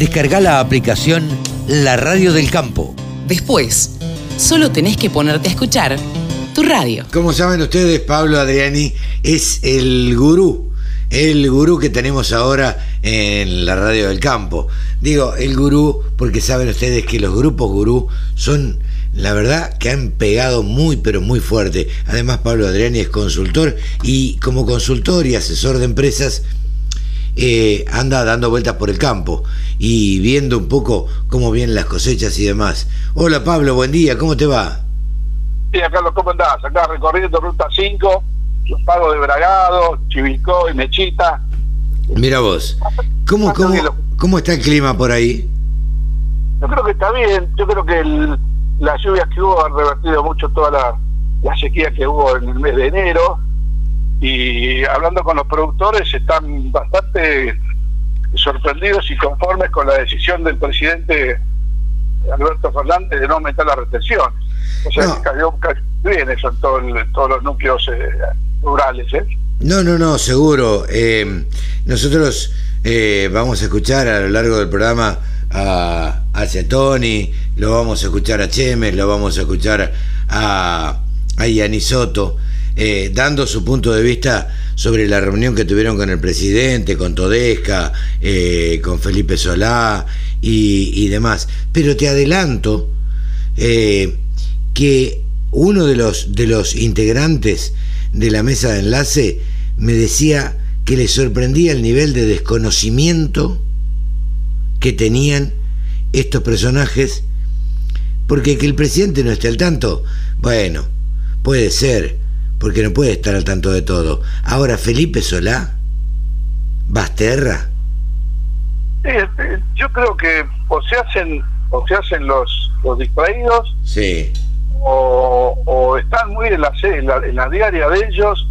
Descarga la aplicación La Radio del Campo. Después, solo tenés que ponerte a escuchar tu radio. Como saben ustedes, Pablo Adriani es el gurú, el gurú que tenemos ahora en la Radio del Campo. Digo, el gurú porque saben ustedes que los grupos gurú son la verdad que han pegado muy pero muy fuerte. Además Pablo Adriani es consultor y como consultor y asesor de empresas eh, anda dando vueltas por el campo y viendo un poco cómo vienen las cosechas y demás. Hola Pablo, buen día, ¿cómo te va? Bien, Carlos, ¿cómo andás? Acá recorriendo Ruta 5, los pagos de Bragado, Chivilcó y Mechita. Mira vos, ¿cómo, cómo, ¿cómo está el clima por ahí? Yo creo que está bien, yo creo que las lluvias que hubo han revertido mucho toda la, la sequía que hubo en el mes de enero y hablando con los productores están bastante sorprendidos y conformes con la decisión del presidente Alberto Fernández de no aumentar la retención. O sea, que cayó, bien eso en, todos los núcleos eh, rurales. ¿eh? No, no, no, seguro. Eh, nosotros eh, vamos a escuchar a lo largo del programa a, a Cetoni, lo vamos a escuchar a Chemes, lo vamos a escuchar a, a Soto. Eh, dando su punto de vista sobre la reunión que tuvieron con el presidente, con Todesca, eh, con Felipe Solá y, demás. Pero te adelanto eh, que uno de los, de los integrantes de la mesa de enlace me decía que le sorprendía el nivel de desconocimiento que tenían estos personajes, porque que el presidente no esté al tanto, bueno, puede ser, porque no puede estar al tanto de todo. Ahora, Felipe Solá, Basterra. Eh, eh, yo creo que o se hacen o se hacen los, los distraídos sí. o, están muy en la, en la, diaria de ellos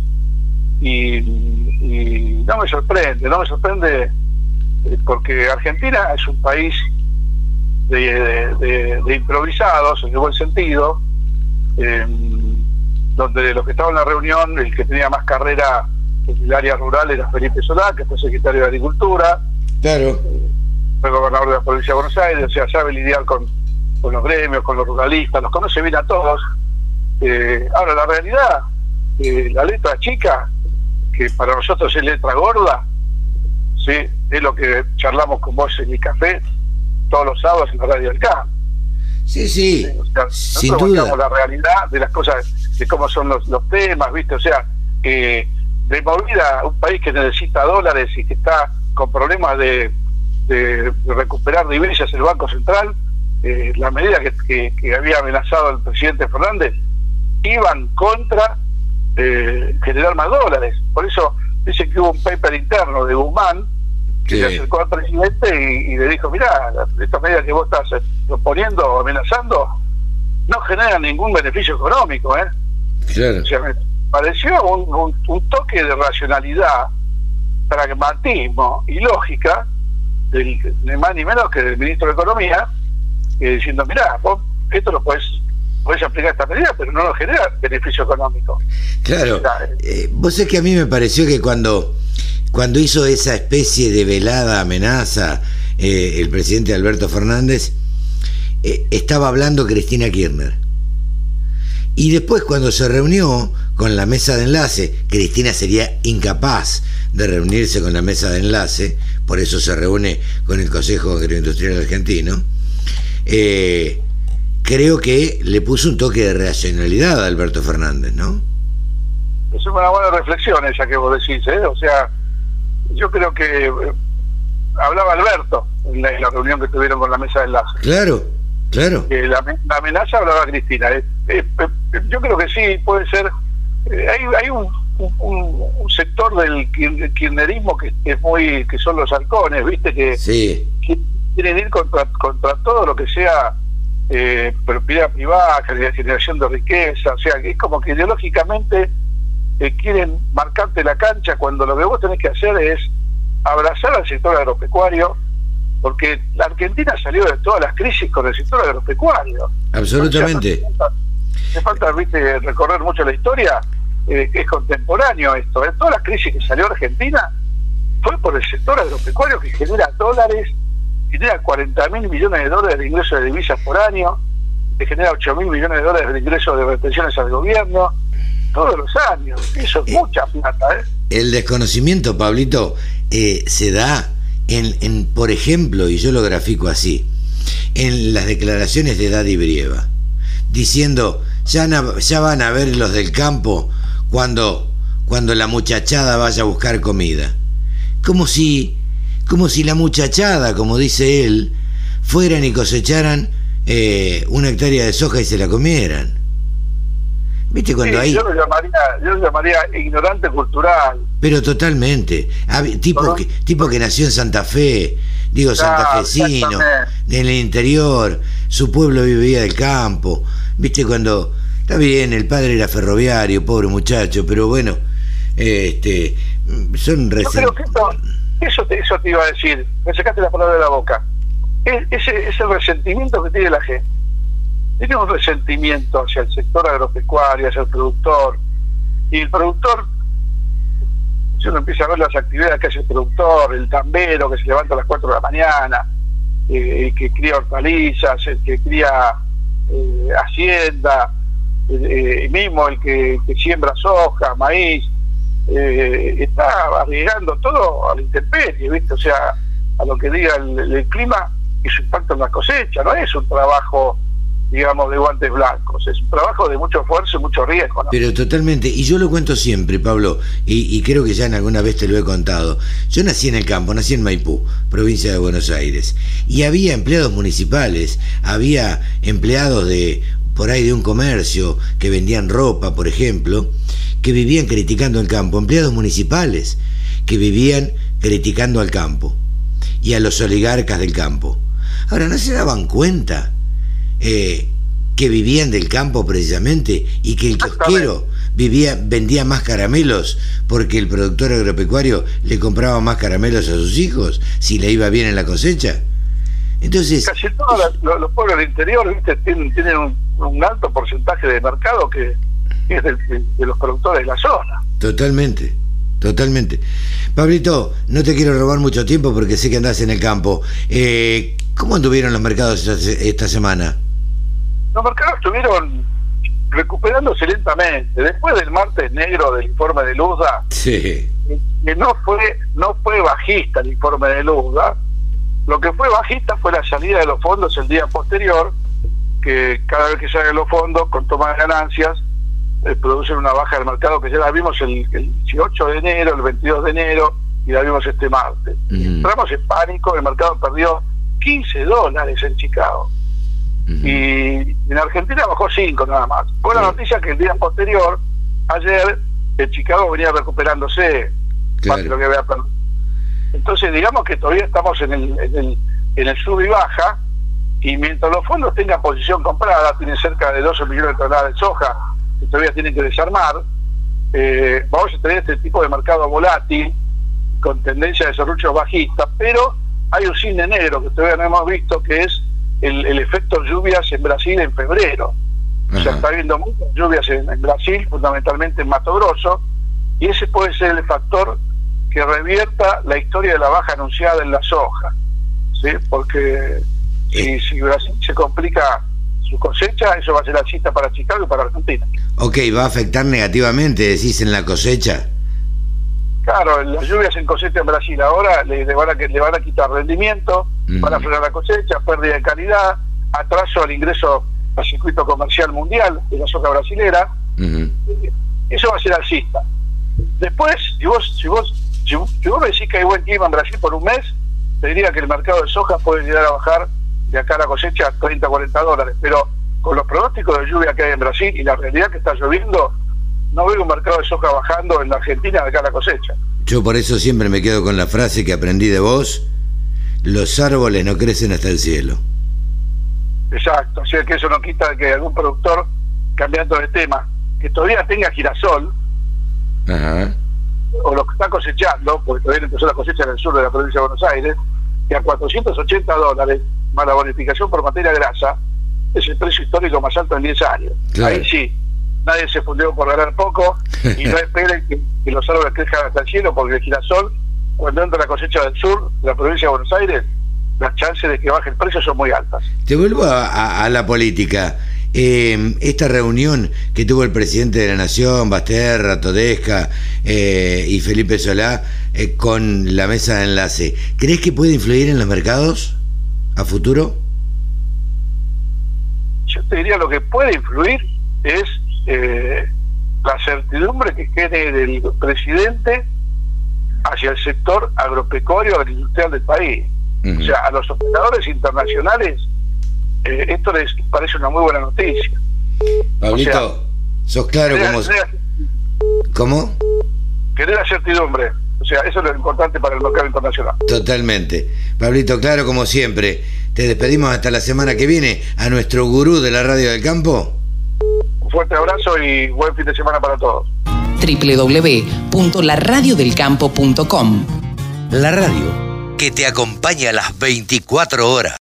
y, no me sorprende, no me sorprende eh, porque Argentina es un país de, de, improvisados en el buen sentido. Eh, donde los que estaban en la reunión, el que tenía más carrera en el área rural era Felipe Solá, que fue secretario de Agricultura. Claro. Fue gobernador de la provincia de Buenos Aires, o sea, sabe lidiar con, con los gremios, con los ruralistas, los conoce bien a todos. Eh, ahora, la realidad, eh, la letra chica, que para nosotros es letra gorda, ¿sí? es lo que charlamos con vos en mi café todos los sábados en la radio del campo. Sí, sí, sin duda. la realidad de las cosas, de cómo son los, los temas, ¿viste? O sea, que de movida un país que necesita dólares y que está con problemas de, de, recuperar divisas el Banco Central, eh, la medida que, que, había amenazado el presidente Fernández, iban contra eh, generar más dólares. Por eso dice que hubo un paper interno de Guzmán que se acercó al presidente y, le dijo, mira, esta medida que vos estás proponiendo o amenazando no genera ningún beneficio económico, ¿eh? Claro. O sea, me pareció un, un, toque de racionalidad, pragmatismo y lógica del, de más ni menos que del ministro de Economía, diciendo, mira, vos esto lo puedes puedes aplicar esta medida, pero no lo genera beneficio económico. Claro. Eh, vos es que a mí me pareció que cuando cuando hizo esa especie de velada amenaza eh, el presidente Alberto Fernández, eh, estaba hablando Cristina Kirchner. Y después cuando se reunió con la mesa de enlace, Cristina sería incapaz de reunirse con la mesa de enlace, por eso se reúne con el Consejo Agroindustrial Argentino, eh, creo que le puso un toque de racionalidad a Alberto Fernández, ¿no? Es una buena reflexión esa que vos decís, ¿eh? O sea, yo creo que eh, hablaba Alberto en la, reunión que tuvieron con la mesa de enlace. Claro, claro. la, amenaza hablaba Cristina. Eh, eh, yo creo que sí, puede ser. hay hay un, un, sector del kirchnerismo que es muy que son los halcones, ¿viste? Que, sí. quieren ir contra, contra todo lo que sea propiedad privada, generación de riqueza. O sea, que es como que ideológicamente quieren marcarte la cancha cuando lo que vos tenés que hacer es abrazar al sector agropecuario, porque la Argentina salió de todas las crisis con el sector agropecuario. Absolutamente. Me falta, viste, recorrer mucho la historia, eh, que es contemporáneo esto. En todas las crisis que salió Argentina fue por el sector agropecuario que genera dólares genera 40 mil millones de dólares de ingresos de divisas por año, que genera 8 mil millones de dólares de ingresos de retenciones al gobierno, todos los años. Eso es eh, mucha plata, ¿eh? El desconocimiento, Pablito, eh, se da en, en, por ejemplo, y yo lo grafico así, en las declaraciones de Daddy Brieva, diciendo, ya, ya van a ver los del campo cuando, cuando la muchachada vaya a buscar comida. Como si, como si la muchachada, como dice él, fueran y cosecharan eh, una hectárea de soja y se la comieran. ¿Viste cuando hay... Yo lo, llamaría, yo lo llamaría ignorante cultural. Pero totalmente. Tipo que, tipo que nació en Santa Fe, digo santafesino, en el interior, su pueblo vivía del campo. ¿Viste cuando... Está bien, el padre era ferroviario, pobre muchacho, pero bueno, este, son no, eso, eso, te, eso te iba a decir, me sacaste la palabra de la boca. Es, ese, ese resentimiento que tiene la gente un resentimiento hacia el sector agropecuario, hacia el productor. Y el productor, si uno empieza a ver las actividades que hace el productor, el tambero que se levanta a las 4 de la mañana, eh, el que cría hortalizas, el que cría eh, hacienda, eh, mismo el que, siembra soja, maíz, está arriesgando todo a la intemperie, ¿viste? O sea, a lo que diga el, el clima y su impacto en la cosecha, no es un trabajo digamos, de guantes blancos. Es un trabajo de mucho esfuerzo y mucho riesgo. Pero totalmente, y yo lo cuento siempre, Pablo, y, creo que ya en alguna vez te lo he contado. Yo nací en el campo, nací en Maipú, provincia de Buenos Aires, y había empleados municipales, había empleados de por ahí de un comercio que vendían ropa, por ejemplo, que vivían criticando el campo, empleados municipales que vivían criticando al campo y a los oligarcas del campo. Ahora, ¿no se daban cuenta eh, que vivían del campo precisamente y que el kiosquero vivía, vendía más caramelos porque el productor agropecuario le compraba más caramelos a sus hijos si le iba bien en la cosecha. Entonces, casi todos los, pueblos del interior ¿viste? tienen, tienen un, alto porcentaje de mercado que es de los productores de la zona. Totalmente. Totalmente. Pablito, no te quiero robar mucho tiempo porque sé que andás en el campo. Eh, ¿Cómo anduvieron los mercados esta semana? Los mercados estuvieron recuperándose lentamente. Después del martes negro del informe de Luda, sí. que no fue, no fue bajista el informe de Luda, lo que fue bajista fue la salida de los fondos el día posterior, que cada vez que salen los fondos con toma de ganancias, eh, producen una baja del mercado que ya la vimos el, 18 de enero, el 22 de enero y la vimos este martes. Entramos en pánico, el mercado perdió 15 dólares en Chicago y en Argentina bajó 5 nada más. Buena noticia que el día posterior, ayer, el Chicago venía recuperándose más de lo que había perdido. Entonces, digamos que todavía estamos en el, en el, en el sub y baja, y mientras los fondos tengan posición comprada, tienen cerca de 12 millones de toneladas de soja que todavía tienen que desarmar, eh, vamos a tener este tipo de mercado volátil, con tendencia de desarrollo bajista, pero hay un cine negro que todavía no hemos visto, que es el, efecto lluvias en Brasil en febrero. O sea, está habiendo muchas lluvias en, Brasil, fundamentalmente en Mato Grosso, y ese puede ser el factor que revierta la historia de la baja anunciada en la soja. ¿sí? Porque si, si Brasil se complica su cosecha, eso va a ser la cita para Chicago y para Argentina. Ok, va a afectar negativamente, decís, en la cosecha. Claro, las lluvias en cosecha en Brasil ahora le, van, a, le van a quitar rendimiento, van a frenar la cosecha, pérdida de calidad, atraso al ingreso al circuito comercial mundial de la soja brasilera. Eso va a ser alcista. Después, si vos, si vos, si, vos me decís que hay buen clima en Brasil por un mes, te diría que el mercado de soja puede llegar a bajar de acá a la cosecha a 30, 40 dólares. Pero con los pronósticos de lluvia que hay en Brasil y la realidad que está lloviendo, no veo un mercado de soja bajando en la Argentina de acá a la cosecha. Yo por eso siempre me quedo con la frase que aprendí de vos, los árboles no crecen hasta el cielo. Exacto, o sea que eso no quita que algún productor, cambiando de tema, que todavía tenga girasol, o lo que está cosechando, porque todavía empezó la cosecha en el sur de la provincia de Buenos Aires, que a 480 dólares, más la bonificación por materia grasa, es el precio histórico más alto en 10 años. Ahí sí, nadie se fundió por ganar poco y no esperen que, los árboles crezcan hasta el cielo porque el girasol, cuando entra la cosecha del sur, la provincia de Buenos Aires, las chances de que baje el precio son muy altas. Te vuelvo a, la política. Eh, esta reunión que tuvo el presidente de la Nación, Basterra, Todesca eh, y Felipe Solá eh, con la mesa de enlace, ¿crees que puede influir en los mercados a futuro? Yo te diría lo que puede influir es la certidumbre que quede del presidente hacia el sector agropecuario agroindustrial del país. O sea, a los operadores internacionales eh, esto les parece una muy buena noticia. Pablito, sos claro como... ¿Cómo? Querer certidumbre. O sea, eso es lo importante para el mercado internacional. Totalmente. Pablito, claro como siempre. Te despedimos hasta la semana que viene a nuestro gurú de la radio del campo. Un fuerte abrazo y buen fin de semana para todos www.laradiodelcampo.com La radio que te acompaña a las 24 horas.